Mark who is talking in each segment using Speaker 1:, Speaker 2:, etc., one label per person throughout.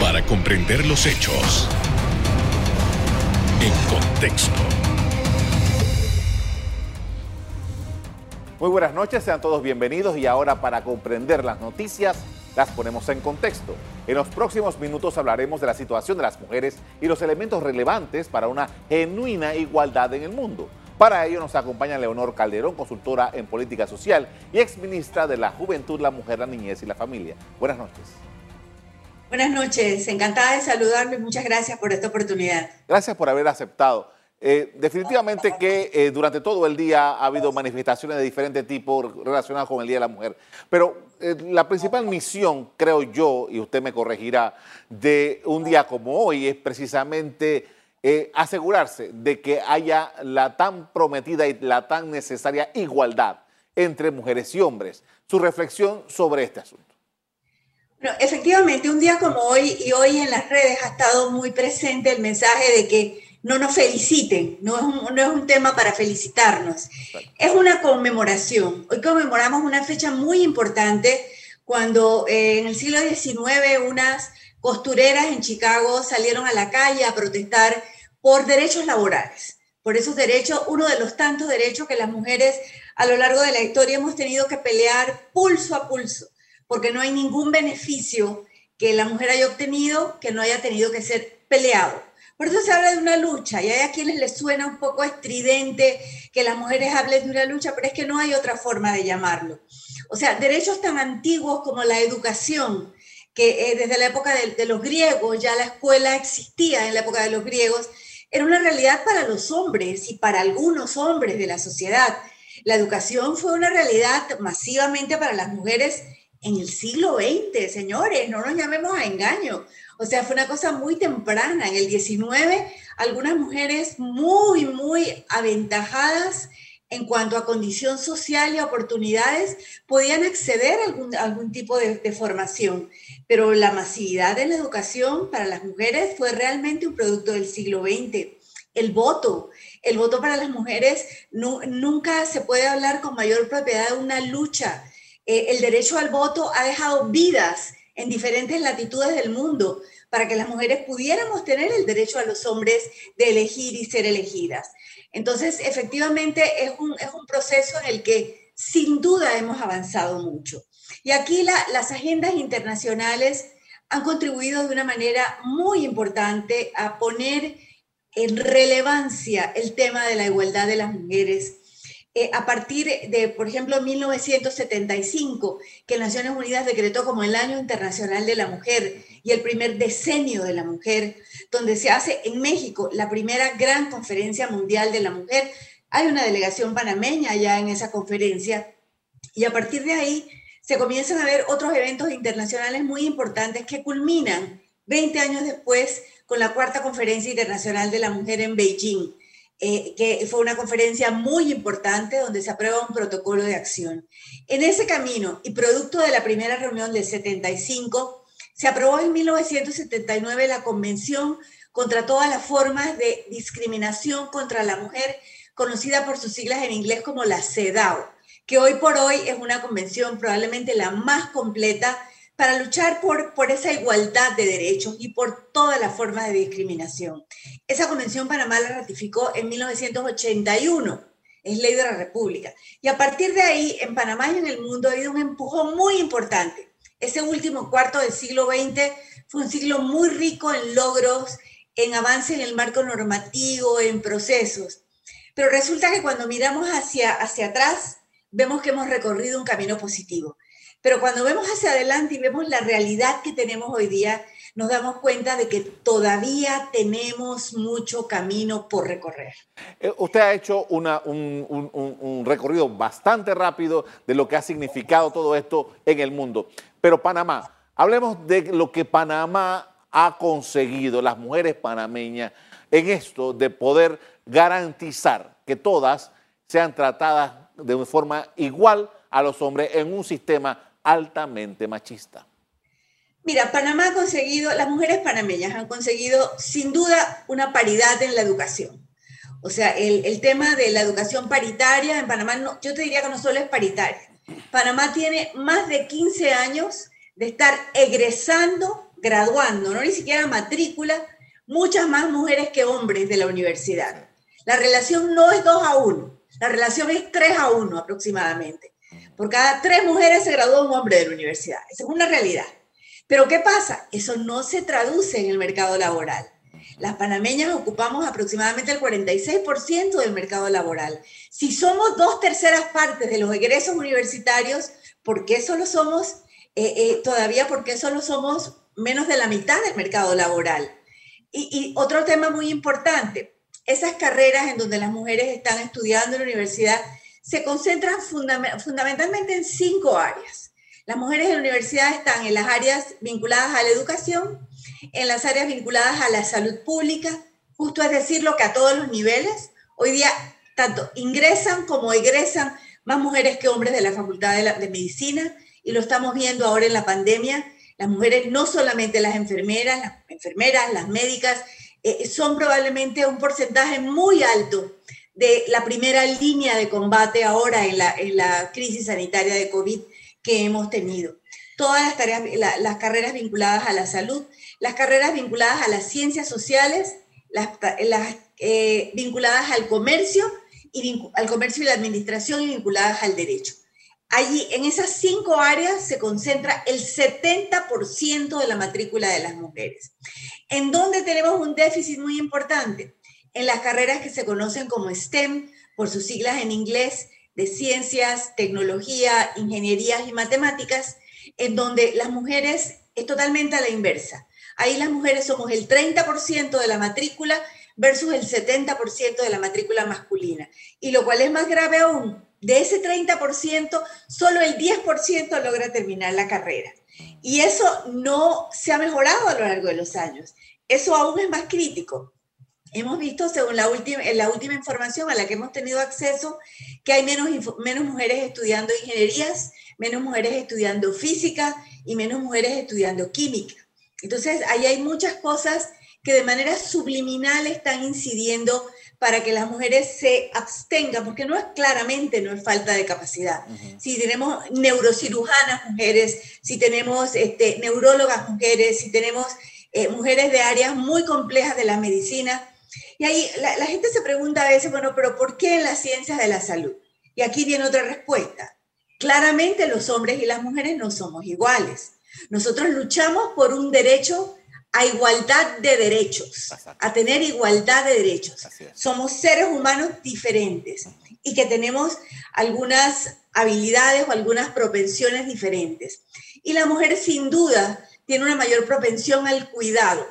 Speaker 1: para comprender los hechos en contexto.
Speaker 2: Muy buenas noches, sean todos bienvenidos y ahora para comprender las noticias las ponemos en contexto. En los próximos minutos hablaremos de la situación de las mujeres y los elementos relevantes para una genuina igualdad en el mundo. Para ello nos acompaña Leonor Calderón, consultora en política social y exministra de la Juventud, la Mujer, la Niñez y la Familia. Buenas noches.
Speaker 3: Buenas noches, encantada de saludarme. Muchas gracias por esta oportunidad.
Speaker 2: Gracias por haber aceptado. Eh, definitivamente que eh, durante todo el día ha habido manifestaciones de diferente tipo relacionadas con el Día de la Mujer, pero eh, la principal misión, creo yo, y usted me corregirá, de un día como hoy es precisamente asegurarse de que haya la tan prometida y la tan necesaria igualdad entre mujeres y hombres. Su reflexión sobre este asunto.
Speaker 3: Efectivamente, un día como hoy y hoy en las redes ha estado muy presente el mensaje de que no nos feliciten, no es un, no es un tema para felicitarnos, es una conmemoración. Hoy conmemoramos una fecha muy importante cuando eh, en el siglo XIX unas costureras en Chicago salieron a la calle a protestar por derechos laborales, por esos derechos, uno de los tantos derechos que las mujeres a lo largo de la historia hemos tenido que pelear pulso a pulso, porque no hay ningún beneficio que la mujer haya obtenido que no haya tenido que ser peleado. Por eso se habla de una lucha y hay a quienes les suena un poco estridente que las mujeres hablen de una lucha, pero es que no hay otra forma de llamarlo. O sea, derechos tan antiguos como la educación, que eh, desde la época de, de los griegos, ya la escuela existía en la época de los griegos, era una realidad para los hombres y para algunos hombres de la sociedad. La educación fue una realidad masivamente para las mujeres en el siglo XX, señores, no nos llamemos a engaño. O sea, fue una cosa muy temprana. En el 19, algunas mujeres muy, muy aventajadas en cuanto a condición social y oportunidades podían acceder a algún, tipo de, formación. Pero la masividad de la educación para las mujeres fue realmente un producto del siglo XX. El voto, el voto para las mujeres nunca se puede hablar con mayor propiedad de una lucha. Eh, el derecho al voto ha dejado vidas en diferentes latitudes del mundo para que las mujeres pudiéramos tener el derecho a los hombres de elegir y ser elegidas. Entonces, efectivamente, es un, es un proceso en el que sin duda hemos avanzado mucho. Y aquí la, las agendas internacionales han contribuido de una manera muy importante a poner en relevancia el tema de la igualdad de las mujeres eh, a partir de, por ejemplo, 1975, que Naciones Unidas decretó como el Año Internacional de la Mujer y el primer decenio de la mujer, donde se hace en México la primera gran conferencia mundial de la mujer. Hay una delegación panameña ya en esa conferencia y a partir de ahí se comienzan a ver otros eventos internacionales muy importantes que culminan 20 años después con la cuarta conferencia internacional de la mujer en Beijing eh, que fue una conferencia muy importante donde se aprueba un protocolo de acción. En ese camino y producto de la primera reunión del 75, se aprobó en 1979 la Convención contra todas las formas de discriminación contra la mujer, conocida por sus siglas en inglés como la CEDAW, que hoy por hoy es una convención probablemente la más completa para luchar por, por esa igualdad de derechos y por todas las formas de discriminación. Esa convención Panamá la ratificó en 1981, es ley de la República. Y a partir de ahí, en Panamá y en el mundo ha habido un empujón muy importante. Ese último cuarto del siglo XX fue un siglo muy rico en logros, en avance en el marco normativo, en procesos. Pero resulta que cuando miramos hacia, hacia atrás, vemos que hemos recorrido un camino positivo. Pero cuando vemos hacia adelante y vemos la realidad que tenemos hoy día, nos damos cuenta de que todavía tenemos mucho camino por recorrer.
Speaker 2: Eh, usted ha hecho una, un, un, recorrido bastante rápido de lo que ha significado todo esto en el mundo. Pero Panamá, hablemos de lo que Panamá ha conseguido, las mujeres panameñas, en esto de poder garantizar que todas sean tratadas de forma igual a los hombres en un sistema altamente machista.
Speaker 3: Mira, Panamá ha conseguido, las mujeres panameñas han conseguido sin duda una paridad en la educación. O sea, el, tema de la educación paritaria en Panamá, no, yo te diría que no solo es paritaria. Panamá tiene más de 15 años de estar egresando graduando, no ni siquiera matrícula, muchas más mujeres que hombres de la universidad. La relación no es 2 a 1, la relación es 3 a 1 aproximadamente. Por cada tres mujeres se graduó un hombre de la universidad. Esa es una realidad. Pero ¿qué pasa? Eso no se traduce en el mercado laboral. Las panameñas ocupamos aproximadamente el 46% del mercado laboral. Si somos dos terceras partes de los egresos universitarios, ¿por qué solo somos, eh, eh, todavía, por qué solo somos menos de la mitad del mercado laboral? Y, y otro tema muy importante, esas carreras en donde las mujeres están estudiando en la universidad se concentran fundamentalmente en cinco áreas. Las mujeres en la universidad están en las áreas vinculadas a la educación, en las áreas vinculadas a la salud pública, justo es decir, lo que a todos los niveles. Hoy día tanto ingresan como egresan más mujeres que hombres de la Facultad de, Medicina y lo estamos viendo ahora en la pandemia. Las mujeres, no solamente las enfermeras, las enfermeras, las médicas, eh, son probablemente un porcentaje muy alto de la primera línea de combate ahora en la, en la crisis sanitaria de COVID que hemos tenido. Todas las, tareas, las carreras vinculadas a la salud, las carreras vinculadas a las ciencias sociales, las, eh, vinculadas al comercio, y al comercio y la administración y vinculadas al derecho. Allí, en esas cinco áreas, se concentra el 70% de la matrícula de las mujeres. ¿En dónde tenemos un déficit muy importante? En las carreras que se conocen como STEM, por sus siglas en inglés, de ciencias, tecnología, ingenierías y matemáticas, en donde las mujeres es totalmente a la inversa. Ahí las mujeres somos el 30% de la matrícula versus el 70% de la matrícula masculina. Y lo cual es más grave aún, de ese 30%, solo el 10% logra terminar la carrera. Y eso no se ha mejorado a lo largo de los años. Eso aún es más crítico. Hemos visto, según la última, la última información a la que hemos tenido acceso, que hay menos, menos mujeres estudiando ingenierías, menos mujeres estudiando física y menos mujeres estudiando química. Entonces, ahí hay muchas cosas que de manera subliminal están incidiendo para que las mujeres se abstengan, porque no es claramente, no es falta de capacidad. Si tenemos neurocirujanas mujeres, si tenemos este, neurólogas mujeres, si tenemos eh, mujeres de áreas muy complejas de la medicina, y ahí la, gente se pregunta a veces, bueno, pero ¿por qué en las ciencias de la salud? Y aquí viene otra respuesta. Claramente los hombres y las mujeres no somos iguales. Nosotros luchamos por un derecho a igualdad de derechos, a tener igualdad de derechos. Somos seres humanos diferentes y que tenemos algunas habilidades o algunas propensiones diferentes. Y la mujer sin duda tiene una mayor propensión al cuidado,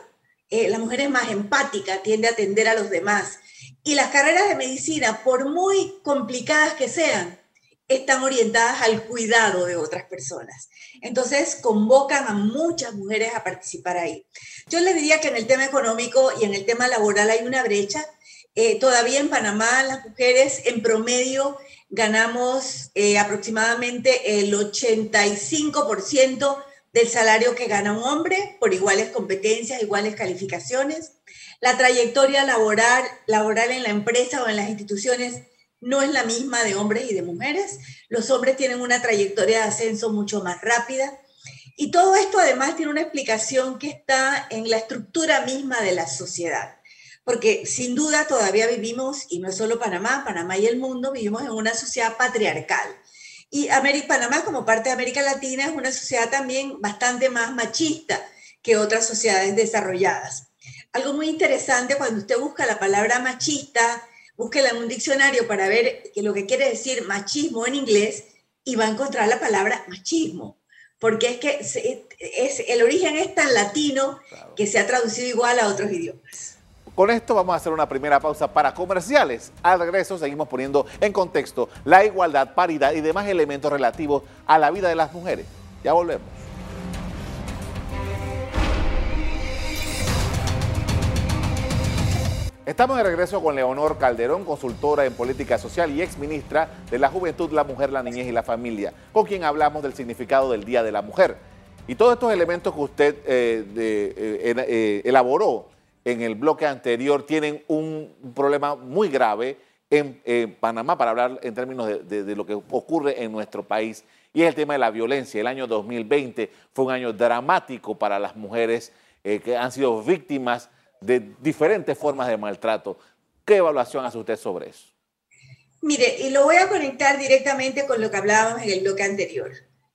Speaker 3: eh, la mujer es más empática, tiende a atender a los demás. Y las carreras de medicina, por muy complicadas que sean, están orientadas al cuidado de otras personas. Entonces, convocan a muchas mujeres a participar ahí. Yo les diría que en el tema económico y en el tema laboral hay una brecha. Eh, todavía en Panamá las mujeres en promedio ganamos eh, aproximadamente el 85% del salario que gana un hombre por iguales competencias, iguales calificaciones. La trayectoria laboral, en la empresa o en las instituciones no es la misma de hombres y de mujeres. Los hombres tienen una trayectoria de ascenso mucho más rápida. Y todo esto además tiene una explicación que está en la estructura misma de la sociedad. Porque sin duda todavía vivimos, y no es solo Panamá, Panamá y el mundo, vivimos en una sociedad patriarcal y América, Panamá, como parte de América Latina, es una sociedad también bastante más machista que otras sociedades desarrolladas. Algo muy interesante cuando usted busca la palabra machista, búsquela en un diccionario para ver lo que quiere decir machismo en inglés y va a encontrar la palabra machismo, porque es que es, el origen es tan latino que se ha traducido igual a otros idiomas.
Speaker 2: Con esto vamos a hacer una primera pausa para comerciales. Al regreso seguimos poniendo en contexto la igualdad, paridad y demás elementos relativos a la vida de las mujeres. Ya volvemos. Estamos de regreso con Leonor Calderón, consultora en política social y exministra de la Juventud, la Mujer, la Niñez y la Familia, con quien hablamos del significado del Día de la Mujer. Y todos estos elementos que usted eh, eh, eh, elaboró en el bloque anterior tienen un problema muy grave en, Panamá, para hablar en términos de, lo que ocurre en nuestro país. y es el tema de la violencia. El año 2020 fue un año dramático para las mujeres eh, que han sido víctimas de diferentes formas de maltrato. ¿Qué evaluación hace usted sobre eso?
Speaker 3: Mire, y lo voy a conectar directamente con lo que hablábamos en el bloque anterior,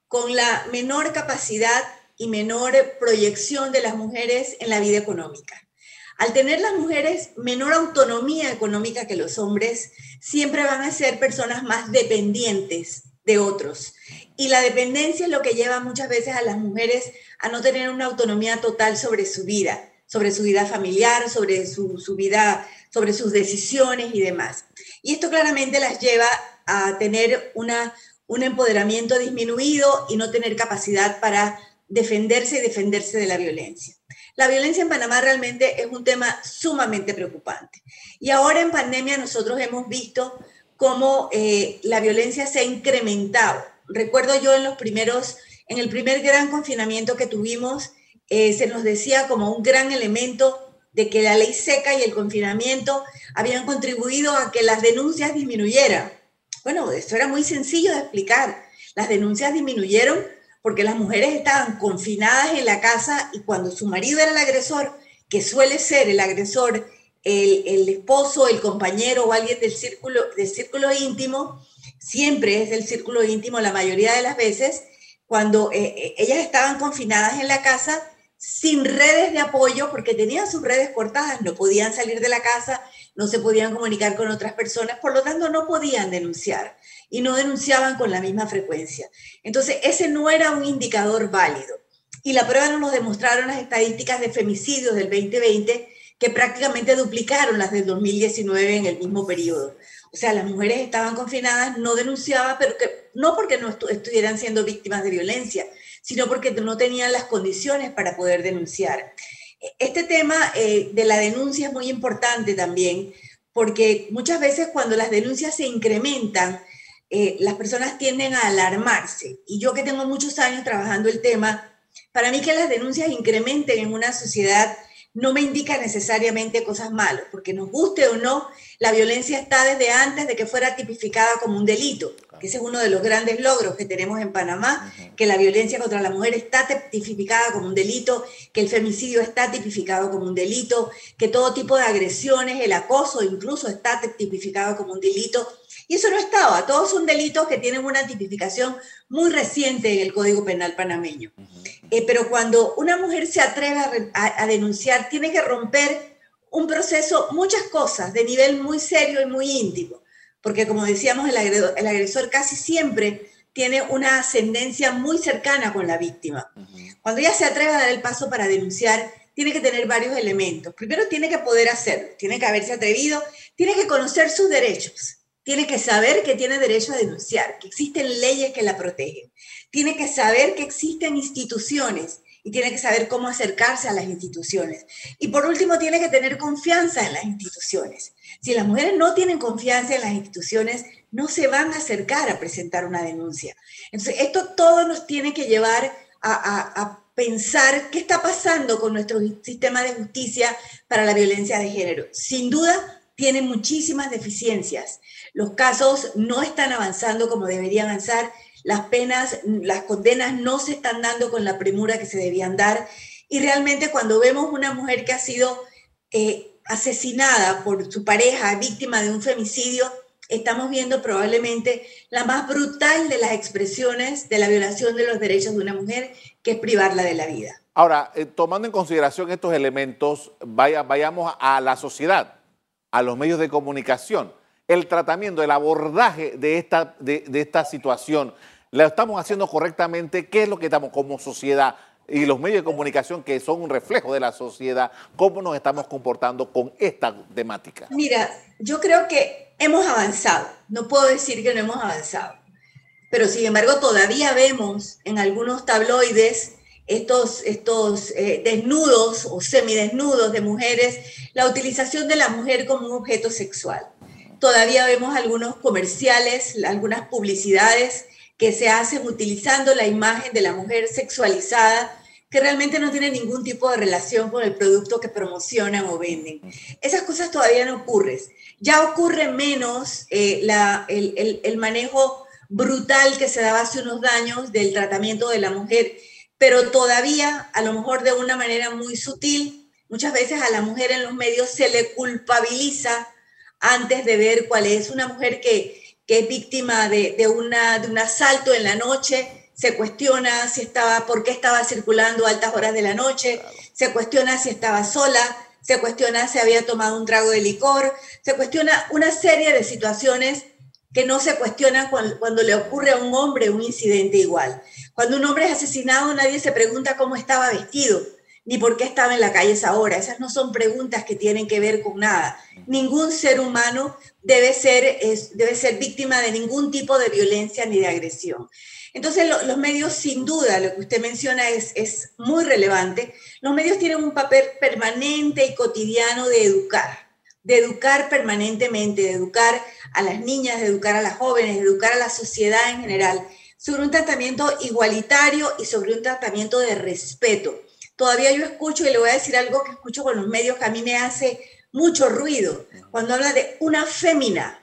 Speaker 3: con la menor capacidad y menor proyección de las mujeres en la vida económica. Al tener las mujeres menor autonomía económica que los hombres, siempre van a ser personas más dependientes de otros. Y la dependencia es lo que lleva muchas veces a las mujeres a no tener una autonomía total sobre su vida, sobre su vida familiar, sobre su, vida, sobre sus decisiones y demás. Y esto claramente las lleva a tener un empoderamiento disminuido y no tener capacidad para defenderse y defenderse de la violencia. La violencia en Panamá realmente es un tema sumamente preocupante. Y ahora en pandemia nosotros hemos visto cómo eh, la violencia se ha incrementado. Recuerdo yo en los primeros, en el primer gran confinamiento que tuvimos, eh, se nos decía como un gran elemento de que la ley seca y el confinamiento habían contribuido a que las denuncias disminuyeran. Bueno, esto era muy sencillo de explicar. Las denuncias disminuyeron porque las mujeres estaban confinadas en la casa y cuando su marido era el agresor, que suele ser el agresor, el, esposo, el compañero o alguien del círculo, del círculo íntimo, siempre es del círculo íntimo la mayoría de las veces, cuando eh, eh, ellas estaban confinadas en la casa sin redes de apoyo porque tenían sus redes cortadas, no podían salir de la casa, no se podían comunicar con otras personas, por lo tanto no podían denunciar y no denunciaban con la misma frecuencia. Entonces, ese no era un indicador válido. Y la prueba nos lo demostraron las estadísticas de femicidios del 2020, que prácticamente duplicaron las del 2019 en el mismo periodo. O sea, las mujeres estaban confinadas, no denunciaban, pero que, no porque no estuvieran siendo víctimas de violencia, sino porque no tenían las condiciones para poder denunciar. Este tema eh, de la denuncia es muy importante también, porque muchas veces cuando las denuncias se incrementan, eh, las personas tienden a alarmarse. Y yo que tengo muchos años trabajando el tema, para mí que las denuncias incrementen en una sociedad no me indica necesariamente cosas malas, porque nos guste o no, la violencia está desde antes de que fuera tipificada como un delito, que ese es uno de los grandes logros que tenemos en Panamá, que la violencia contra la mujer está tipificada como un delito, que el femicidio está tipificado como un delito, que todo tipo de agresiones, el acoso incluso está tipificado como un delito. Y eso no estaba, todos son delitos que tienen una tipificación muy reciente en el Código Penal panameño. Eh, pero cuando una mujer se atreve a, denunciar, tiene que romper un proceso, muchas cosas, de nivel muy serio y muy íntimo, porque como decíamos, el agresor, el agresor casi siempre tiene una ascendencia muy cercana con la víctima. Cuando ella se atreve a dar el paso para denunciar, tiene que tener varios elementos. Primero, tiene que poder hacerlo, tiene que haberse atrevido, tiene que conocer sus derechos tiene que saber que tiene derecho a denunciar, que existen leyes que la protegen. Tiene que saber que existen instituciones y tiene que saber cómo acercarse a las instituciones. Y por último, tiene que tener confianza en las instituciones. Si las mujeres no tienen confianza en las instituciones, no se van a acercar a presentar una denuncia. Entonces, esto todo nos tiene que llevar a, a pensar qué está pasando con nuestro sistema de justicia para la violencia de género. Sin duda, tiene muchísimas deficiencias. Los casos no están avanzando como deberían avanzar, las penas, las condenas no se están dando con la premura que se debían dar. Y realmente cuando vemos una mujer que ha sido eh, asesinada por su pareja, víctima de un femicidio, estamos viendo probablemente la más brutal de las expresiones de la violación de los derechos de una mujer, que es privarla de la vida.
Speaker 2: Ahora, eh, tomando en consideración estos elementos, vaya, vayamos a la sociedad a los medios de comunicación. El tratamiento, el abordaje de esta, de, esta situación, ¿lo estamos haciendo correctamente? ¿Qué es lo que estamos como sociedad? y los medios de comunicación que son un reflejo de la sociedad, ¿cómo nos estamos comportando con esta temática?
Speaker 3: Mira, yo creo que hemos avanzado, no puedo decir que no hemos avanzado, pero sin embargo todavía vemos en algunos tabloides estos, estos eh, desnudos o semidesnudos de mujeres, la utilización de la mujer como un objeto sexual. Todavía vemos algunos comerciales, algunas publicidades que se hacen utilizando la imagen de la mujer sexualizada que realmente no tiene ningún tipo de relación con el producto que promocionan o venden. Esas cosas todavía no ocurren. Ya ocurre menos eh, el, el manejo brutal que se daba hace unos años del tratamiento de la mujer, pero todavía, a lo mejor de una manera muy sutil, muchas veces a la mujer en los medios se le culpabiliza antes de ver cuál es una mujer que, es víctima de, una, de un asalto en la noche, se cuestiona si estaba, por qué estaba circulando a altas horas de la noche, se cuestiona si estaba sola, se cuestiona si había tomado un trago de licor, se cuestiona una serie de situaciones que no se cuestionan cuando, le ocurre a un hombre un incidente igual. Cuando un hombre es asesinado, nadie se pregunta cómo estaba vestido, ni por qué estaba en la calle esa hora. Esas no son preguntas que tienen que ver con nada. Ningún ser humano debe ser, debe ser víctima de ningún tipo de violencia ni de agresión. Entonces, los medios, sin duda, lo que usted menciona es, es muy relevante. Los medios tienen un papel permanente y cotidiano de educar de educar permanentemente, de educar a las niñas, de educar a las jóvenes, de educar a la sociedad en general, sobre un tratamiento igualitario y sobre un tratamiento de respeto. Todavía yo escucho, y le voy a decir algo que escucho con los medios que a mí me hace mucho ruido, cuando habla de una fémina,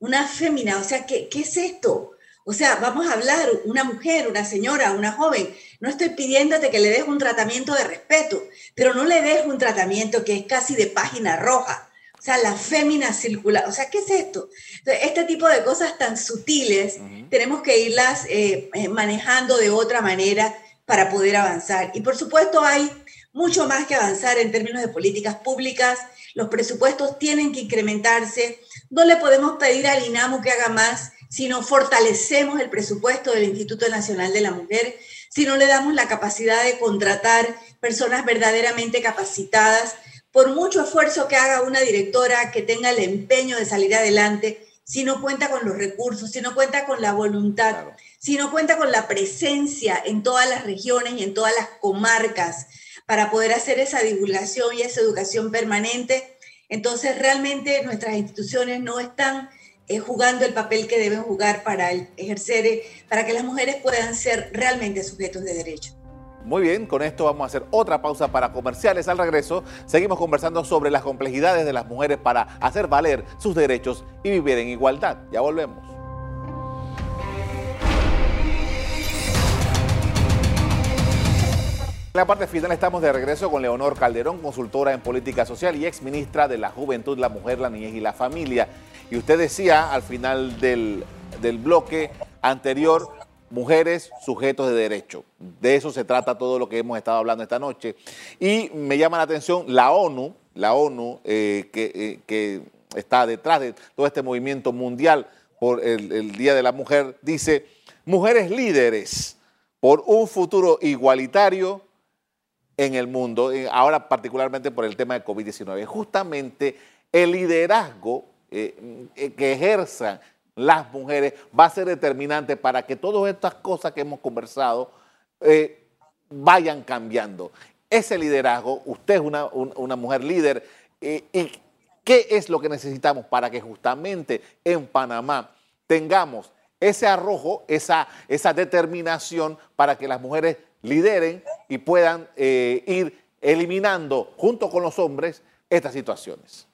Speaker 3: una fémina, o sea, ¿qué, qué es esto? O sea, vamos a hablar, una mujer, una señora, una joven. No estoy pidiéndote que le des un tratamiento de respeto, pero no le des un tratamiento que es casi de página roja. O sea, la fémina circular. O sea, ¿qué es esto? este tipo de cosas tan sutiles tenemos que irlas eh, eh, manejando de otra manera para poder avanzar. Y por supuesto hay mucho más que avanzar en términos de políticas públicas. Los presupuestos tienen que incrementarse. No le podemos pedir al INAMU que haga más si no fortalecemos el presupuesto del Instituto Nacional de la Mujer, si no le damos la capacidad de contratar personas verdaderamente capacitadas por mucho esfuerzo que haga una directora que tenga el empeño de salir adelante, si no cuenta con los recursos, si no cuenta con la voluntad, no cuenta con la presencia en todas las regiones y en todas las comarcas para poder hacer esa divulgación y esa educación permanente, entonces realmente nuestras instituciones no están eh, jugando el papel que deben jugar para ejercer, eh, para que las mujeres puedan ser realmente sujetos de derecho.
Speaker 2: Muy bien, con esto vamos a hacer otra pausa para comerciales. Al regreso, seguimos conversando sobre las complejidades de las mujeres para hacer valer sus derechos y vivir en igualdad. Ya volvemos. En la parte final estamos de regreso con Leonor Calderón, consultora en política social y ex ministra de la Juventud, la Mujer, la Niñez y la Familia. Y usted decía al final del, del bloque anterior mujeres sujetos de derecho. De eso se trata todo lo que hemos estado hablando esta noche. Y me llama la atención la ONU, la ONU eh, eh, que, está detrás de todo este movimiento mundial por el, Día de la Mujer, dice, mujeres líderes por un futuro igualitario en el mundo, eh, ahora particularmente por el tema de COVID-19. Justamente el liderazgo que ejerzan las mujeres va a ser determinante para que todas estas cosas que hemos conversado eh, vayan cambiando. Ese liderazgo, usted es una, mujer líder, eh, ¿y qué es lo que necesitamos para que justamente en Panamá tengamos ese arrojo, esa determinación para que las mujeres lideren y puedan eh, ir eliminando junto con los hombres estas situaciones?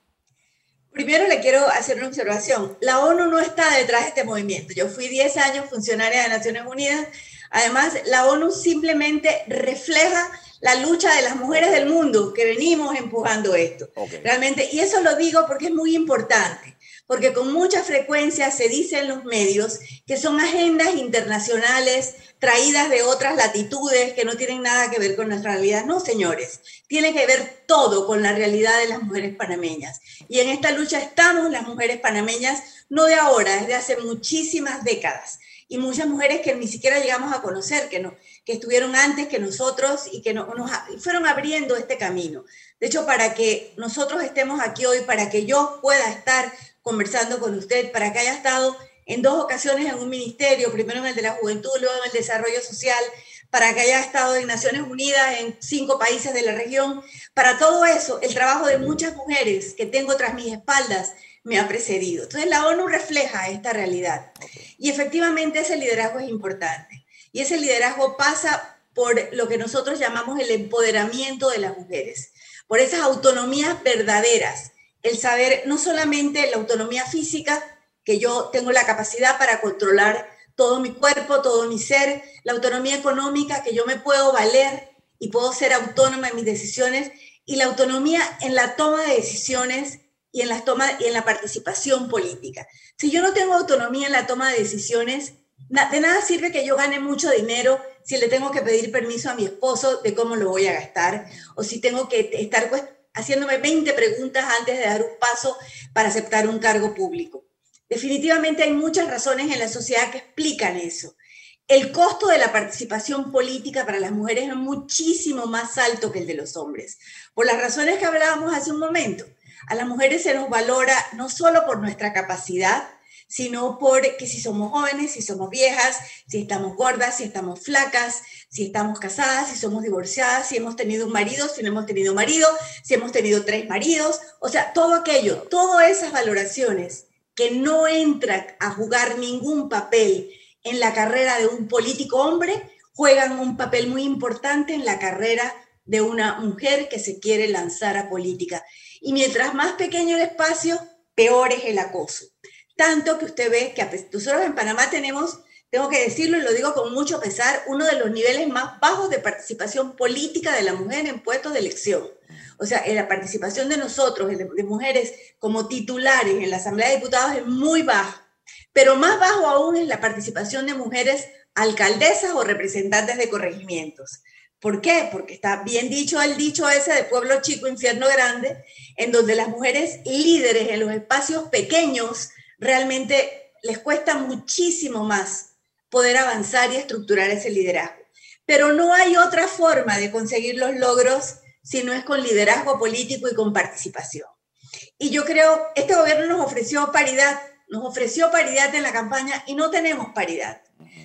Speaker 3: Primero le quiero hacer una observación. La ONU no está detrás de este movimiento. Yo fui 10 años funcionaria de Naciones Unidas. Además, la ONU simplemente refleja la lucha de las mujeres del mundo que venimos empujando esto. Realmente, y eso lo digo porque es muy importante porque con mucha frecuencia se dice en los medios que son agendas internacionales traídas de otras latitudes que no tienen nada que ver con nuestra realidad. No, señores, tiene que ver todo con la realidad de las mujeres panameñas. Y en esta lucha estamos las mujeres panameñas, no de ahora, desde hace muchísimas décadas. Y muchas mujeres que ni siquiera llegamos a conocer, que, no, que estuvieron antes que nosotros y que no, nos fueron abriendo este camino. De hecho, para que nosotros estemos aquí hoy, para que yo pueda estar conversando con usted, para que haya estado en dos ocasiones en un ministerio, primero en el de la juventud, luego en el desarrollo social, para que haya estado en Naciones Unidas, en cinco países de la región. Para todo eso, el trabajo de muchas mujeres que tengo tras mis espaldas me ha precedido. Entonces la ONU refleja esta realidad. Y efectivamente ese liderazgo es importante. Y ese liderazgo pasa por lo que nosotros llamamos el empoderamiento de las mujeres, por esas autonomías verdaderas el saber no solamente la autonomía física, que yo tengo la capacidad para controlar todo mi cuerpo, todo mi ser, la autonomía económica, que yo me puedo valer y puedo ser autónoma en mis decisiones, y la autonomía en la toma de decisiones y en la, toma, y en la participación política. Si yo no tengo autonomía en la toma de decisiones, de nada sirve que yo gane mucho dinero si le tengo que pedir permiso a mi esposo de cómo lo voy a gastar, o si tengo que estar haciéndome 20 preguntas antes de dar un paso para aceptar un cargo público. Definitivamente hay muchas razones en la sociedad que explican eso. El costo de la participación política para las mujeres es muchísimo más alto que el de los hombres, por las razones que hablábamos hace un momento. A las mujeres se nos valora no solo por nuestra capacidad, sino por que si somos jóvenes, si somos viejas, si estamos gordas, si estamos flacas, si estamos casadas, si somos divorciadas, si hemos tenido un marido, si no hemos tenido marido, si hemos tenido tres maridos, o sea, todo aquello, todas esas valoraciones que no entran a jugar ningún papel en la carrera de un político hombre, juegan un papel muy importante en la carrera de una mujer que se quiere lanzar a política. Y mientras más pequeño el espacio, peor es el acoso. Tanto que usted ve que nosotros en Panamá tenemos, tengo que decirlo y lo digo con mucho pesar, uno de los niveles más bajos de participación política de la mujer en puestos de elección. O sea, en la participación de nosotros, de mujeres como titulares en la Asamblea de Diputados es muy baja. Pero más bajo aún es la participación de mujeres alcaldesas o representantes de corregimientos. ¿Por qué? Porque está bien dicho el dicho ese de pueblo chico, infierno grande, en donde las mujeres líderes en los espacios pequeños realmente les cuesta muchísimo más poder avanzar y estructurar ese liderazgo. Pero no hay otra forma de conseguir los logros si no es con liderazgo político y con participación. Y yo creo, este gobierno nos ofreció paridad, nos ofreció paridad en la campaña y no tenemos paridad.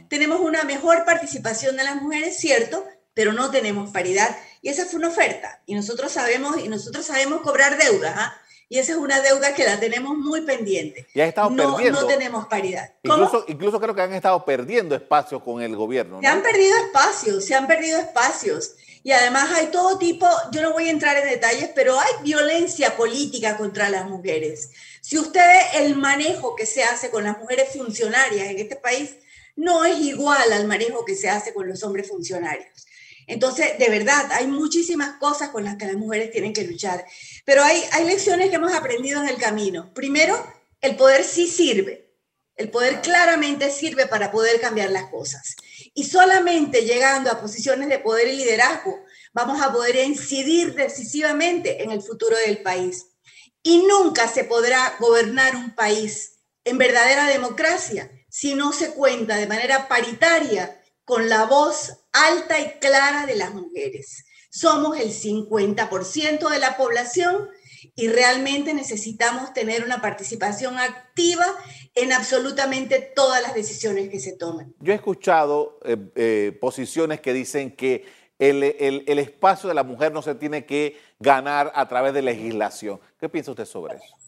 Speaker 3: Tenemos una mejor participación de las mujeres, cierto, pero no tenemos paridad. Y esa fue una oferta. Y nosotros sabemos, y nosotros sabemos cobrar deudas. ¿ah? Y esa es una deuda que la tenemos muy pendiente.
Speaker 2: Y han estado
Speaker 3: no,
Speaker 2: perdiendo.
Speaker 3: No tenemos paridad.
Speaker 2: Incluso, incluso, creo que han estado perdiendo espacios con el gobierno.
Speaker 3: Se han perdido espacios, se han perdido espacios. Y además hay todo tipo, yo no voy a entrar en detalles, pero hay violencia política contra las mujeres. Si usted el manejo que se hace con las mujeres funcionarias en este país no es igual al manejo que se hace con los hombres funcionarios. Entonces, de verdad, hay muchísimas cosas con las que las mujeres tienen que luchar. Pero hay, lecciones que hemos aprendido en el camino. Primero, el poder sí sirve. El poder claramente sirve para poder cambiar las cosas. Y solamente llegando a posiciones de poder y liderazgo vamos a poder incidir decisivamente en el futuro del país. Y nunca se podrá gobernar un país en verdadera democracia si no se cuenta de manera paritaria con la voz alta y clara de las mujeres. Somos el 50% de la población y realmente necesitamos tener una participación activa en absolutamente todas las decisiones que se tomen.
Speaker 2: Yo he escuchado eh, eh, posiciones que dicen que el, espacio de la mujer no se tiene que ganar a través de legislación. ¿Qué piensa usted sobre eso?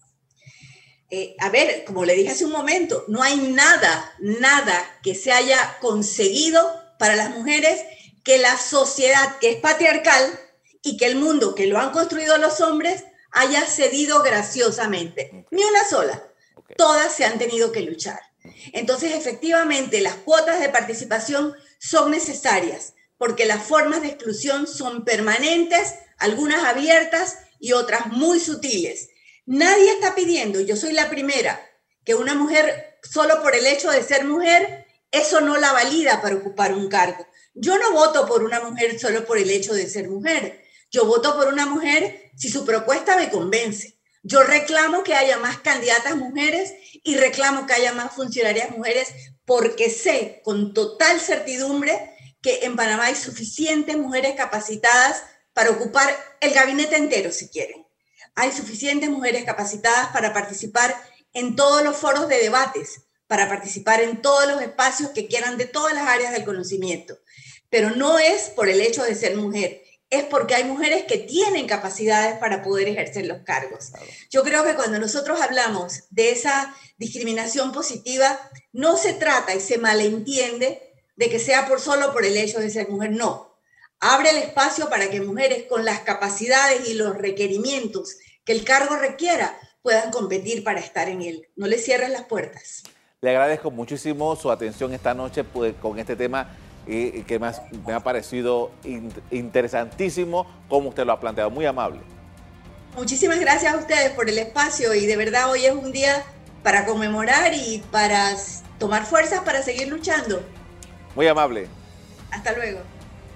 Speaker 3: Eh, a ver, como le dije hace un momento, no hay nada, nada que se haya conseguido para las mujeres que la sociedad que es patriarcal y que el mundo que lo han construido los hombres haya cedido graciosamente. Ni una sola. Todas se han tenido que luchar. Entonces, efectivamente, las cuotas de participación son necesarias porque las formas de exclusión son permanentes, algunas abiertas y otras muy sutiles. Nadie está pidiendo, yo soy la primera, que una mujer, solo por el hecho de ser mujer, eso no la valida para ocupar un cargo. Yo no voto por una mujer solo por el hecho de ser mujer. Yo voto por una mujer si su propuesta me convence. Yo reclamo que haya más candidatas mujeres y reclamo que haya más funcionarias mujeres porque sé con total certidumbre que en Panamá hay suficientes mujeres capacitadas para ocupar el gabinete entero, si quieren. Hay suficientes mujeres capacitadas para participar en todos los foros de debates, para participar en todos los espacios que quieran de todas las áreas del conocimiento pero no es por el hecho de ser mujer, es porque hay mujeres que tienen capacidades para poder ejercer los cargos. Yo creo que cuando nosotros hablamos de esa discriminación positiva, no se trata y se malentiende de que sea por solo por el hecho de ser mujer, no. Abre el espacio para que mujeres con las capacidades y los requerimientos que el cargo requiera puedan competir para estar en él. No le cierres las puertas.
Speaker 2: Le agradezco muchísimo su atención esta noche pues, con este tema eh, que me ha, parecido interesantísimo como usted lo ha planteado. Muy amable.
Speaker 3: Muchísimas gracias a ustedes por el espacio y de verdad hoy es un día para conmemorar y para tomar fuerzas para seguir luchando.
Speaker 2: Muy amable.
Speaker 3: Hasta luego.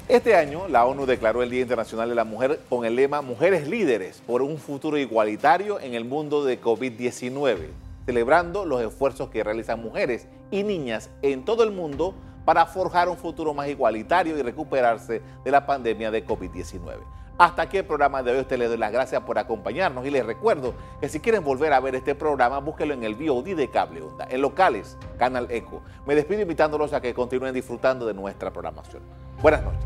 Speaker 2: Este año la ONU declaró el Día Internacional de la Mujer con el lema Mujeres líderes por un futuro igualitario en el mundo de COVID-19, celebrando los esfuerzos que realizan mujeres y niñas en todo el mundo para forjar un futuro más igualitario y recuperarse de la pandemia de COVID-19. Hasta aquí el programa de hoy. Usted le doy las gracias por acompañarnos y les recuerdo que si quieren volver a ver este programa, búsquelo en el VOD de Cable Onda, en locales, Canal Eco. Me despido invitándolos a que continúen disfrutando de nuestra programación. Buenas noches.